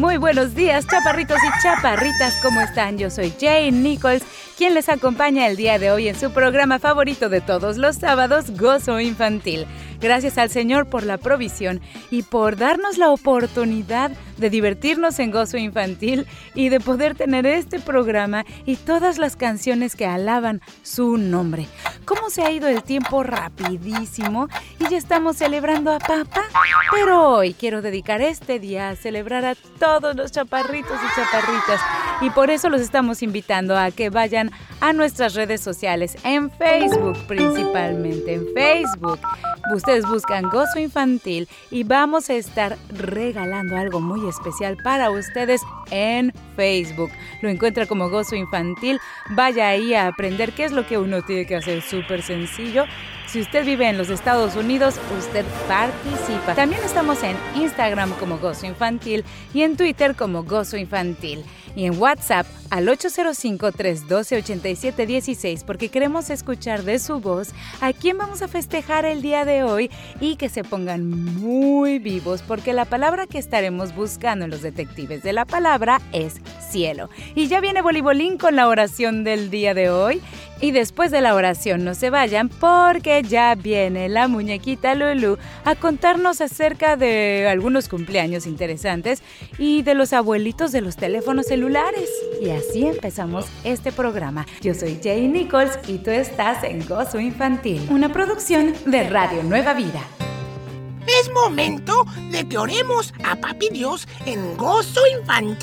Muy buenos días, chaparritos y chaparritas, ¿cómo están? Yo soy Jane Nichols, quien les acompaña el día de hoy en su programa favorito de todos los sábados, Gozo Infantil. Gracias al Señor por la provisión y por darnos la oportunidad de divertirnos en Gozo Infantil y de poder tener este programa y todas las canciones que alaban su nombre. ¿Cómo se ha ido el tiempo rapidísimo? Y ya estamos celebrando a papá. Pero hoy quiero dedicar este día a celebrar a todos los chaparritos y chaparritas. Y por eso los estamos invitando a que vayan a nuestras redes sociales, en Facebook principalmente, en Facebook. Ustedes buscan Gozo Infantil y vamos a estar regalando algo muy especial para ustedes en Facebook. Lo encuentra como Gozo Infantil. Vaya ahí a aprender qué es lo que uno tiene que hacer. Súper sencillo. Si usted vive en los Estados Unidos, usted participa. También estamos en Instagram como Gozo Infantil y en Twitter como Gozo Infantil y en WhatsApp al 805-312-8716 porque queremos escuchar de su voz a quién vamos a festejar el día de hoy y que se pongan muy vivos porque la palabra que estaremos buscando en los detectives de la palabra es cielo. Y ya viene Bolibolín con la oración del día de hoy y después de la oración no se vayan porque ya viene la muñequita Lulu a contarnos acerca de algunos cumpleaños interesantes y de los abuelitos de los teléfonos celulares. Y así empezamos este programa. Yo soy Jay Nichols y tú estás en Gozo Infantil, una producción de Radio Nueva Vida. Es momento de que oremos a Papi Dios en Gozo Infantil.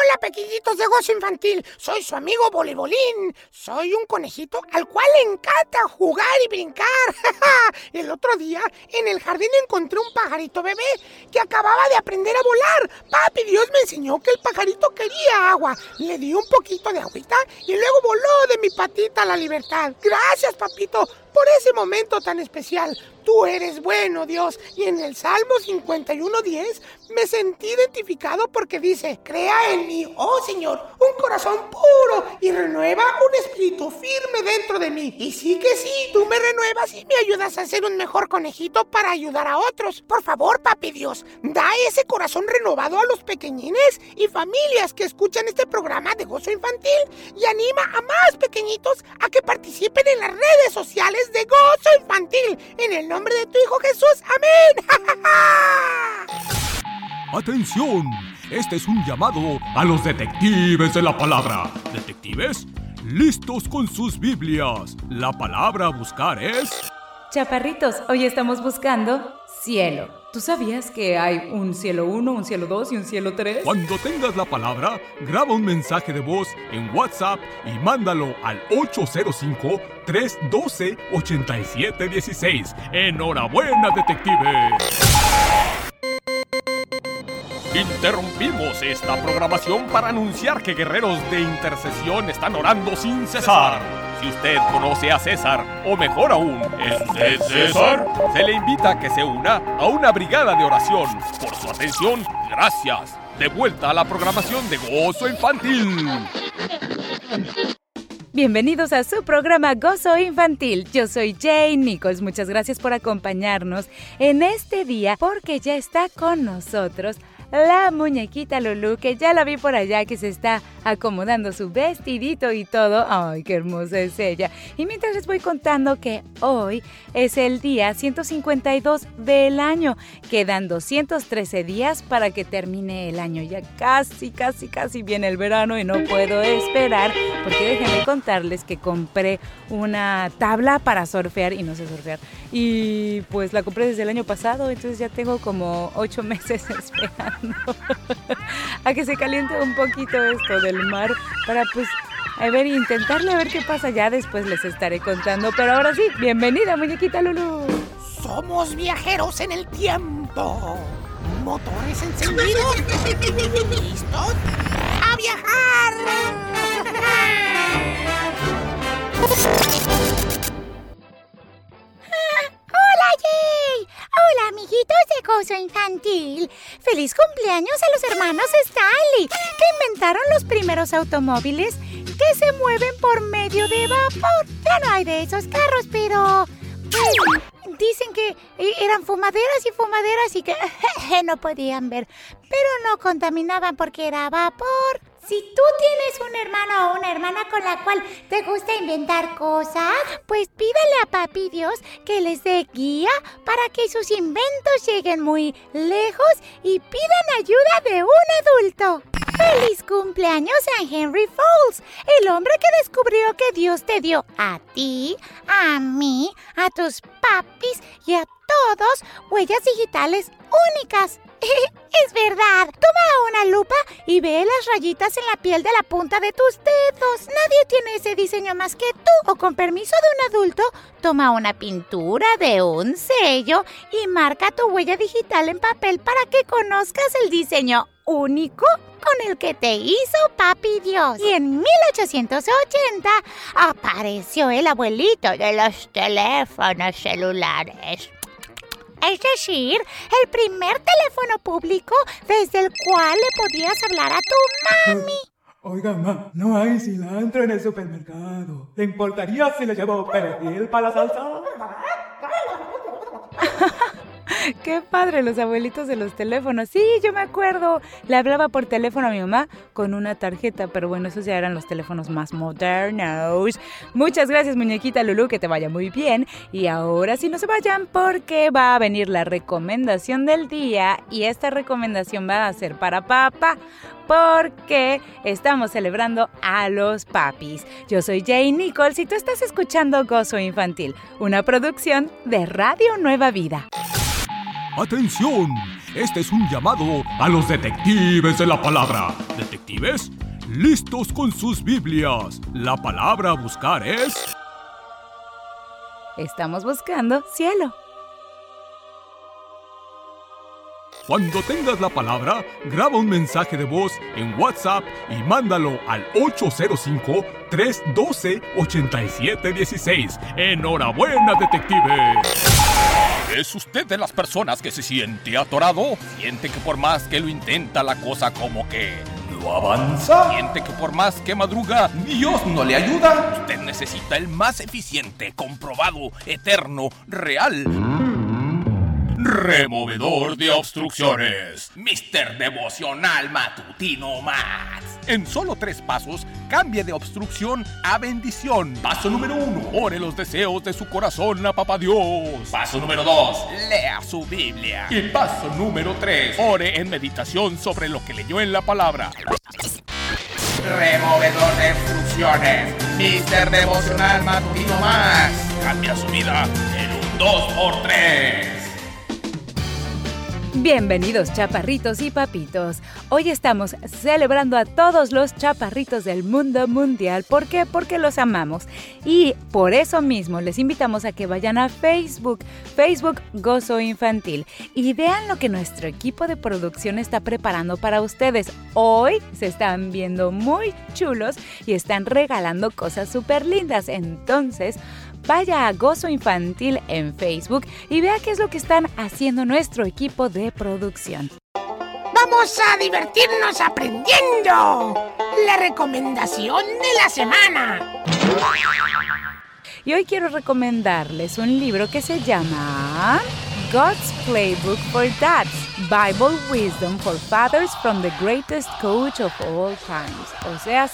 Hola, pequeñitos de gozo infantil. Soy su amigo Volebolín. Soy un conejito al cual le encanta jugar y brincar. El otro día en el jardín encontré un pajarito bebé que acababa de aprender a volar. Papi Dios me enseñó que el pajarito quería agua. Le di un poquito de agüita y luego voló de mi patita a la libertad. Gracias, papito, por ese momento tan especial. Tú eres bueno, Dios. Y en el Salmo 51.10 me sentí identificado porque dice, crea en mí, oh Señor, un corazón puro y renueva un espíritu firme dentro de mí. Y sí que sí, tú me renuevas y me ayudas a ser un mejor conejito para ayudar a otros. Por favor, papi Dios, da ese corazón renovado a los pequeñines y familias que escuchan este programa de gozo infantil y anima a más pequeñitos a que participen en las redes sociales de gozo infantil en el nombre de tu Hijo Jesús. Amén. ¡Atención! Este es un llamado a los detectives de la palabra. ¿Detectives? Listos con sus Biblias. La palabra a buscar es... Chaparritos, hoy estamos buscando cielo. ¿Tú sabías que hay un cielo 1, un cielo 2 y un cielo 3? Cuando tengas la palabra, graba un mensaje de voz en WhatsApp y mándalo al 805-312-8716. ¡Enhorabuena, detective! Interrumpimos esta programación para anunciar que guerreros de intercesión están orando sin cesar. Si usted conoce a César, o mejor aún, ¿es de César? Se le invita a que se una a una brigada de oración. Por su atención, gracias. De vuelta a la programación de Gozo Infantil. Bienvenidos a su programa Gozo Infantil. Yo soy Jane Nichols. Muchas gracias por acompañarnos en este día porque ya está con nosotros la muñequita Lulu, que ya la vi por allá, que se está acomodando su vestidito y todo. ¡Ay, qué hermosa es ella! Y mientras les voy contando que hoy es el día 152 del año. Quedan 213 días para que termine el año. Ya casi, casi, casi viene el verano y no puedo esperar, porque déjenme contarles que compré una tabla para surfear y no sé surfear. Y pues la compré desde el año pasado, entonces ya tengo como 8 meses esperando. a que se caliente un poquito esto del mar para pues a ver intentarle a ver qué pasa. Ya después les estaré contando. Pero ahora sí bienvenida muñequita Lulu. Somos viajeros en el tiempo. Motores encendidos. Listos a viajar Infantil. ¡Feliz cumpleaños a los hermanos Stanley, que inventaron los primeros automóviles que se mueven por medio de vapor! Ya no hay de esos carros, pero... Pues, dicen que eh, eran fumaderas y fumaderas y que no podían ver, pero no contaminaban porque era vapor. Si tú tienes un hermano o una hermana con la cual te gusta inventar cosas, pues pídale a Papi Dios que les dé guía para que sus inventos lleguen muy lejos y pidan ayuda de un adulto. ¡Feliz cumpleaños a Henry Falls! El hombre que descubrió que Dios te dio a ti, a mí, a tus papis y a todos huellas digitales únicas. es verdad. Toma una lupa y ve las rayitas en la piel de la punta de tus dedos. Nadie tiene ese diseño más que tú. O con permiso de un adulto, toma una pintura de un sello y marca tu huella digital en papel para que conozcas el diseño único con el que te hizo Papi Dios. Y en 1880 apareció el abuelito de los teléfonos celulares es decir, el primer teléfono público desde el cual le podías hablar a tu mami. Oiga, ma, no hay cilantro en el supermercado. ¿Le importaría si le llevo perejil para la salsa? Qué padre los abuelitos de los teléfonos. Sí, yo me acuerdo. Le hablaba por teléfono a mi mamá con una tarjeta, pero bueno, esos ya eran los teléfonos más modernos. Muchas gracias, muñequita Lulu, que te vaya muy bien. Y ahora sí no se vayan porque va a venir la recomendación del día y esta recomendación va a ser para papá porque estamos celebrando a los papis. Yo soy Jay Nichols y tú estás escuchando Gozo Infantil, una producción de Radio Nueva Vida. ¡Atención! Este es un llamado a los detectives de la palabra. ¿Detectives? Listos con sus Biblias. La palabra a buscar es... Estamos buscando cielo. Cuando tengas la palabra, graba un mensaje de voz en WhatsApp y mándalo al 805-312-8716. Enhorabuena, detective. ¿Es usted de las personas que se siente atorado? ¿Siente que por más que lo intenta la cosa como que no avanza? ¿Siente que por más que madruga Dios no le ayuda? Usted necesita el más eficiente, comprobado, eterno, real Removedor de obstrucciones. Mister Devocional Matutino Max. En solo tres pasos, cambie de obstrucción a bendición. Paso número uno, ore los deseos de su corazón a Papá Dios. Paso número dos, lea su Biblia. Y paso número tres, ore en meditación sobre lo que leyó en la palabra. Removedor de obstrucciones. Mister Devocional Matutino Max. Cambia su vida en un 2 por 3 Bienvenidos chaparritos y papitos. Hoy estamos celebrando a todos los chaparritos del mundo mundial. ¿Por qué? Porque los amamos. Y por eso mismo les invitamos a que vayan a Facebook, Facebook Gozo Infantil, y vean lo que nuestro equipo de producción está preparando para ustedes. Hoy se están viendo muy chulos y están regalando cosas súper lindas. Entonces, vaya a Gozo Infantil en Facebook y vea qué es lo que están haciendo nuestro equipo de producción. Vamos a divertirnos aprendiendo. La recomendación de la semana. Y hoy quiero recomendarles un libro que se llama God's Playbook for Dads, Bible Wisdom for Fathers from the Greatest Coach of All Times. O sea,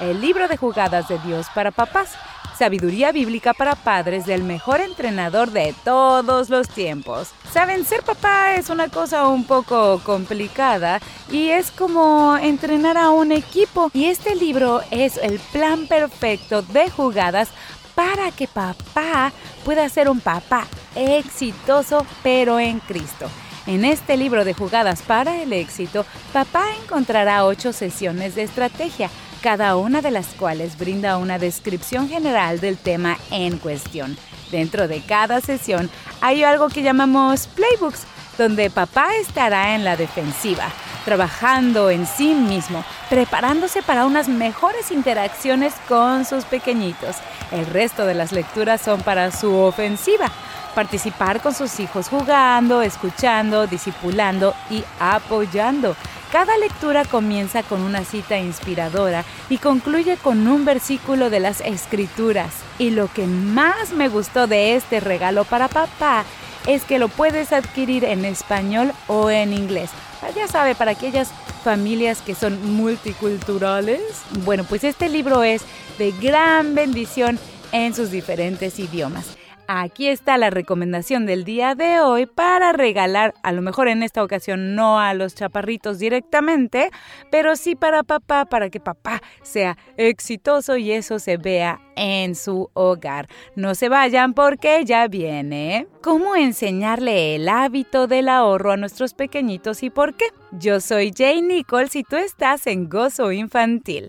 el libro de jugadas de Dios para papás Sabiduría bíblica para padres del mejor entrenador de todos los tiempos. Saben, ser papá es una cosa un poco complicada y es como entrenar a un equipo. Y este libro es el plan perfecto de jugadas para que papá pueda ser un papá exitoso pero en Cristo. En este libro de jugadas para el éxito, papá encontrará ocho sesiones de estrategia cada una de las cuales brinda una descripción general del tema en cuestión. Dentro de cada sesión hay algo que llamamos playbooks, donde papá estará en la defensiva, trabajando en sí mismo, preparándose para unas mejores interacciones con sus pequeñitos. El resto de las lecturas son para su ofensiva, participar con sus hijos jugando, escuchando, discipulando y apoyando. Cada lectura comienza con una cita inspiradora y concluye con un versículo de las escrituras. Y lo que más me gustó de este regalo para papá es que lo puedes adquirir en español o en inglés. Ya sabe, para aquellas familias que son multiculturales. Bueno, pues este libro es de gran bendición en sus diferentes idiomas. Aquí está la recomendación del día de hoy para regalar, a lo mejor en esta ocasión no a los chaparritos directamente, pero sí para papá, para que papá sea exitoso y eso se vea en su hogar. No se vayan porque ya viene. ¿Cómo enseñarle el hábito del ahorro a nuestros pequeñitos y por qué? Yo soy Jay Nichols y tú estás en Gozo Infantil.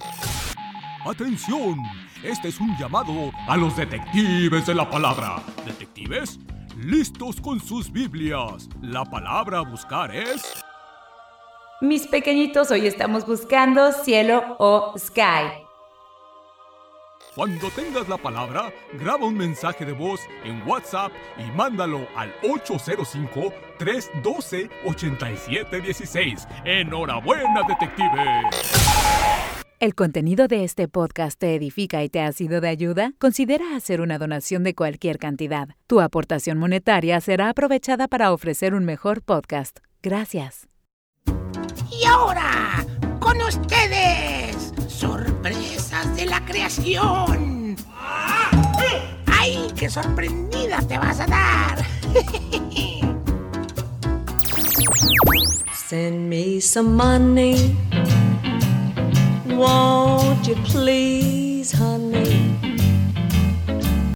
¡Atención! Este es un llamado a los detectives de la palabra. ¿Detectives? Listos con sus Biblias. La palabra a buscar es... Mis pequeñitos, hoy estamos buscando cielo o sky. Cuando tengas la palabra, graba un mensaje de voz en WhatsApp y mándalo al 805-312-8716. ¡Enhorabuena, detective! ¿El contenido de este podcast te edifica y te ha sido de ayuda? Considera hacer una donación de cualquier cantidad. Tu aportación monetaria será aprovechada para ofrecer un mejor podcast. Gracias. Y ahora, con ustedes, sorpresas de la creación. ¡Ay, qué sorprendida te vas a dar! Send me some money. Honey?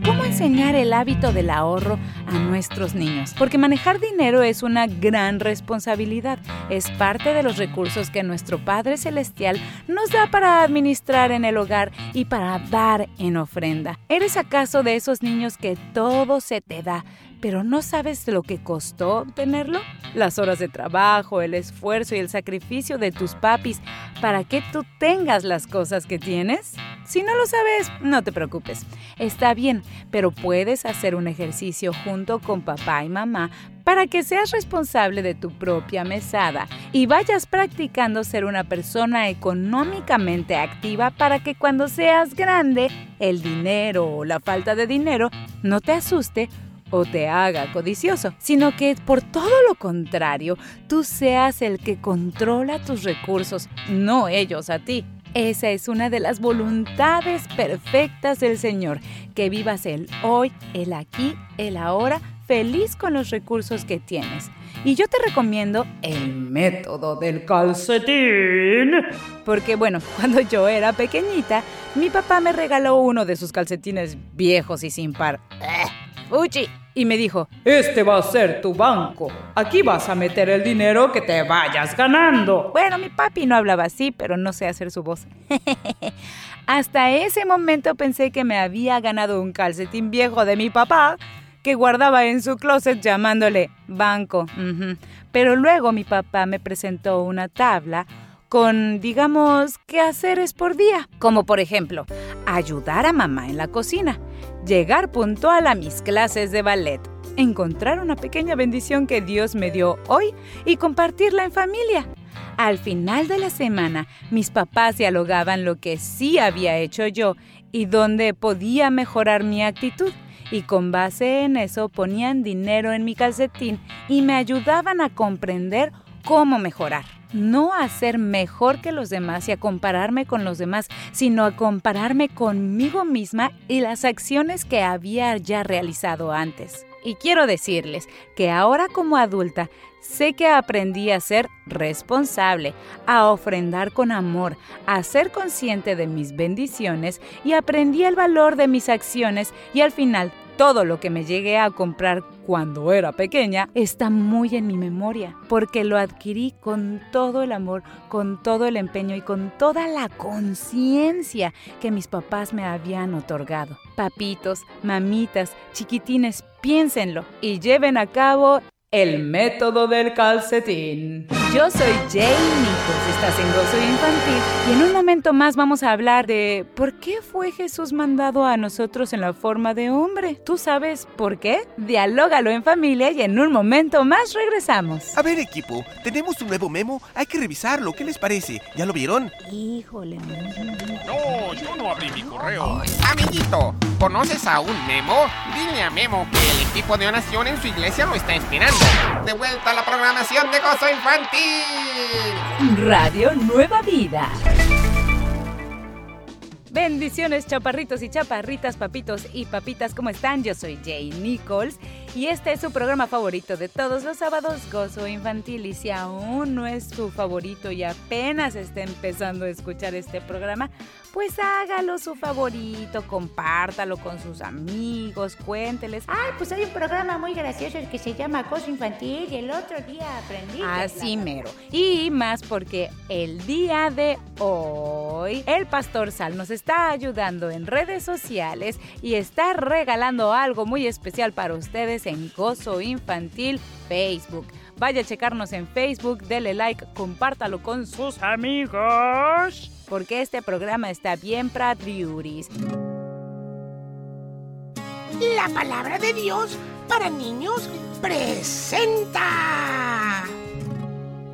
¿Cómo enseñar el hábito del ahorro a nuestros niños? Porque manejar dinero es una gran responsabilidad. Es parte de los recursos que nuestro Padre Celestial nos da para administrar en el hogar y para dar en ofrenda. ¿Eres acaso de esos niños que todo se te da? Pero no sabes lo que costó obtenerlo? Las horas de trabajo, el esfuerzo y el sacrificio de tus papis para que tú tengas las cosas que tienes. Si no lo sabes, no te preocupes. Está bien, pero puedes hacer un ejercicio junto con papá y mamá para que seas responsable de tu propia mesada y vayas practicando ser una persona económicamente activa para que cuando seas grande, el dinero o la falta de dinero no te asuste o te haga codicioso, sino que por todo lo contrario, tú seas el que controla tus recursos, no ellos a ti. Esa es una de las voluntades perfectas del Señor, que vivas el hoy, el aquí, el ahora, feliz con los recursos que tienes. Y yo te recomiendo el método del calcetín. Porque bueno, cuando yo era pequeñita, mi papá me regaló uno de sus calcetines viejos y sin par. ¡Uchi! Y me dijo, este va a ser tu banco. Aquí vas a meter el dinero que te vayas ganando. Bueno, mi papi no hablaba así, pero no sé hacer su voz. Hasta ese momento pensé que me había ganado un calcetín viejo de mi papá que guardaba en su closet llamándole banco. Pero luego mi papá me presentó una tabla con, digamos, quehaceres por día, como por ejemplo, ayudar a mamá en la cocina, llegar puntual a mis clases de ballet, encontrar una pequeña bendición que Dios me dio hoy y compartirla en familia. Al final de la semana, mis papás dialogaban lo que sí había hecho yo y dónde podía mejorar mi actitud. Y con base en eso ponían dinero en mi calcetín y me ayudaban a comprender cómo mejorar. No a ser mejor que los demás y a compararme con los demás, sino a compararme conmigo misma y las acciones que había ya realizado antes. Y quiero decirles que ahora como adulta sé que aprendí a ser responsable, a ofrendar con amor, a ser consciente de mis bendiciones y aprendí el valor de mis acciones y al final todo lo que me llegué a comprar cuando era pequeña está muy en mi memoria, porque lo adquirí con todo el amor, con todo el empeño y con toda la conciencia que mis papás me habían otorgado. Papitos, mamitas, chiquitines, piénsenlo y lleven a cabo el método del calcetín. Yo soy Jane Nichols, estás en Gozo Infantil y en un momento más vamos a hablar de por qué fue Jesús mandado a nosotros en la forma de hombre. ¿Tú sabes por qué? Dialógalo en familia y en un momento más regresamos. A ver, equipo, tenemos un nuevo memo, hay que revisarlo, ¿qué les parece? ¿Ya lo vieron? Híjole, No, yo no abrí mi correo. Amiguito, ¿conoces a un Memo? Dile a Memo que el equipo de oración en su iglesia lo está esperando. De vuelta a la programación de Gozo Infantil. Radio Nueva Vida. Bendiciones, chaparritos y chaparritas, papitos y papitas, ¿cómo están? Yo soy Jay Nichols y este es su programa favorito de todos los sábados, Gozo Infantil. Y si aún no es su favorito y apenas está empezando a escuchar este programa, pues hágalo su favorito, compártalo con sus amigos, cuénteles. Ay, pues hay un programa muy gracioso que se llama Gozo Infantil y el otro día aprendí. Así mero. Y más porque el día de hoy el Pastor Sal nos está ayudando en redes sociales y está regalando algo muy especial para ustedes en Gozo Infantil Facebook. Vaya a checarnos en Facebook, dele like, compártalo con sus amigos. Porque este programa está bien para Driuris. La palabra de Dios para niños presenta.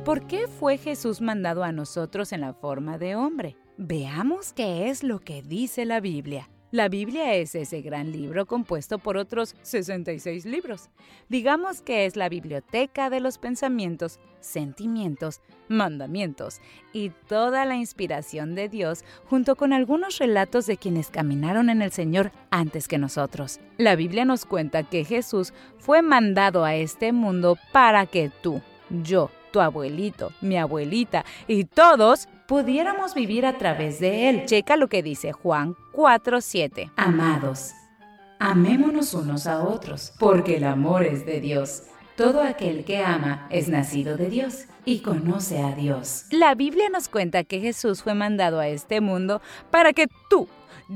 ¿Por qué fue Jesús mandado a nosotros en la forma de hombre? Veamos qué es lo que dice la Biblia. La Biblia es ese gran libro compuesto por otros 66 libros. Digamos que es la biblioteca de los pensamientos, sentimientos, mandamientos y toda la inspiración de Dios junto con algunos relatos de quienes caminaron en el Señor antes que nosotros. La Biblia nos cuenta que Jesús fue mandado a este mundo para que tú, yo, tu abuelito, mi abuelita y todos pudiéramos vivir a través de él. Checa lo que dice Juan 4:7. Amados, amémonos unos a otros, porque el amor es de Dios. Todo aquel que ama es nacido de Dios y conoce a Dios. La Biblia nos cuenta que Jesús fue mandado a este mundo para que tú,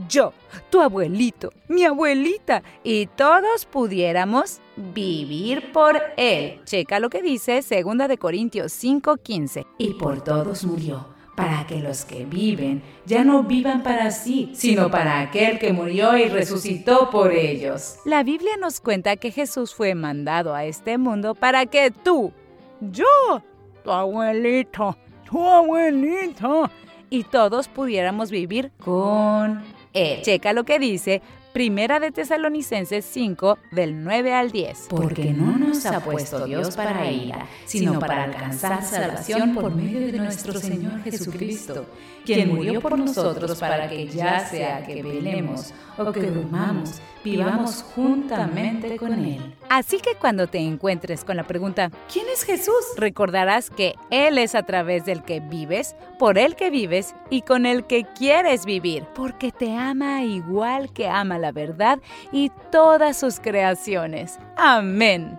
yo, tu abuelito, mi abuelita y todos pudiéramos vivir por él. Checa lo que dice 2 de Corintios 5:15. Y por todos murió, para que los que viven ya no vivan para sí, sino para aquel que murió y resucitó por ellos. La Biblia nos cuenta que Jesús fue mandado a este mundo para que tú, yo, tu abuelito, tu abuelito y todos pudiéramos vivir con él. Checa lo que dice Primera de Tesalonicenses 5 del 9 al 10. Porque no nos ha puesto Dios para ira, sino para alcanzar salvación por medio de nuestro Señor Jesucristo, quien murió por nosotros para que ya sea que velemos o que durmamos, vivamos juntamente con Él. Así que cuando te encuentres con la pregunta, ¿quién es Jesús? Recordarás que Él es a través del que vives, por el que vives y con el que quieres vivir, porque te ama igual que ama la verdad y todas sus creaciones. Amén.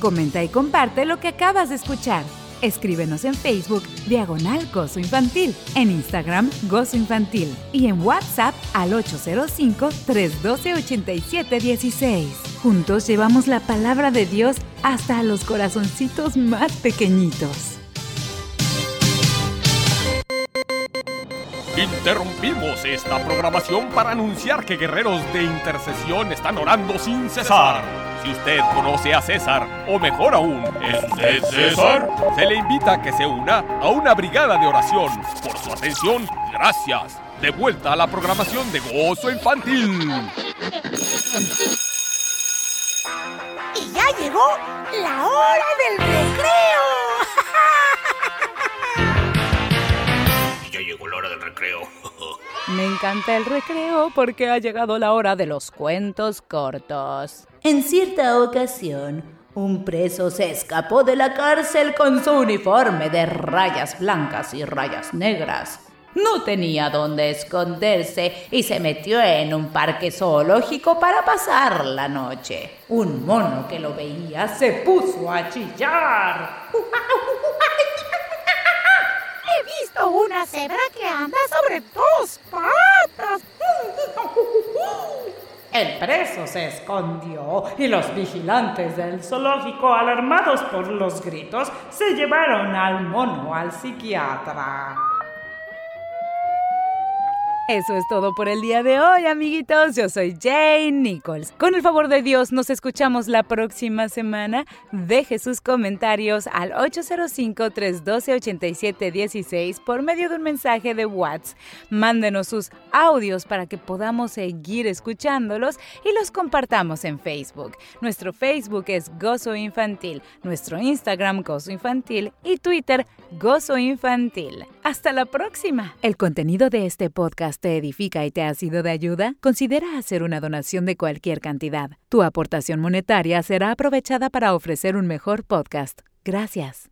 Comenta y comparte lo que acabas de escuchar. Escríbenos en Facebook Diagonal Gozo Infantil, en Instagram Gozo Infantil y en WhatsApp al 805-312-8716. Juntos llevamos la palabra de Dios hasta los corazoncitos más pequeñitos. Interrumpimos esta programación para anunciar que guerreros de intercesión están orando sin cesar. Si usted conoce a César, o mejor aún, ¿es de César? Se le invita a que se una a una brigada de oración. Por su atención, gracias. De vuelta a la programación de Gozo Infantil. Y ya llegó la hora del recreo. Ya llegó la hora del recreo. Me encanta el recreo porque ha llegado la hora de los cuentos cortos. En cierta ocasión, un preso se escapó de la cárcel con su uniforme de rayas blancas y rayas negras. No tenía dónde esconderse y se metió en un parque zoológico para pasar la noche. Un mono que lo veía se puso a chillar. He visto una cebra que anda sobre dos patas. El preso se escondió y los vigilantes del zoológico, alarmados por los gritos, se llevaron al mono al psiquiatra. Eso es todo por el día de hoy, amiguitos. Yo soy Jane Nichols. Con el favor de Dios, nos escuchamos la próxima semana. Deje sus comentarios al 805-312-8716 por medio de un mensaje de WhatsApp. Mándenos sus audios para que podamos seguir escuchándolos y los compartamos en Facebook. Nuestro Facebook es Gozo Infantil, nuestro Instagram Gozo Infantil y Twitter Gozo Infantil. Hasta la próxima. El contenido de este podcast te edifica y te ha sido de ayuda, considera hacer una donación de cualquier cantidad. Tu aportación monetaria será aprovechada para ofrecer un mejor podcast. Gracias.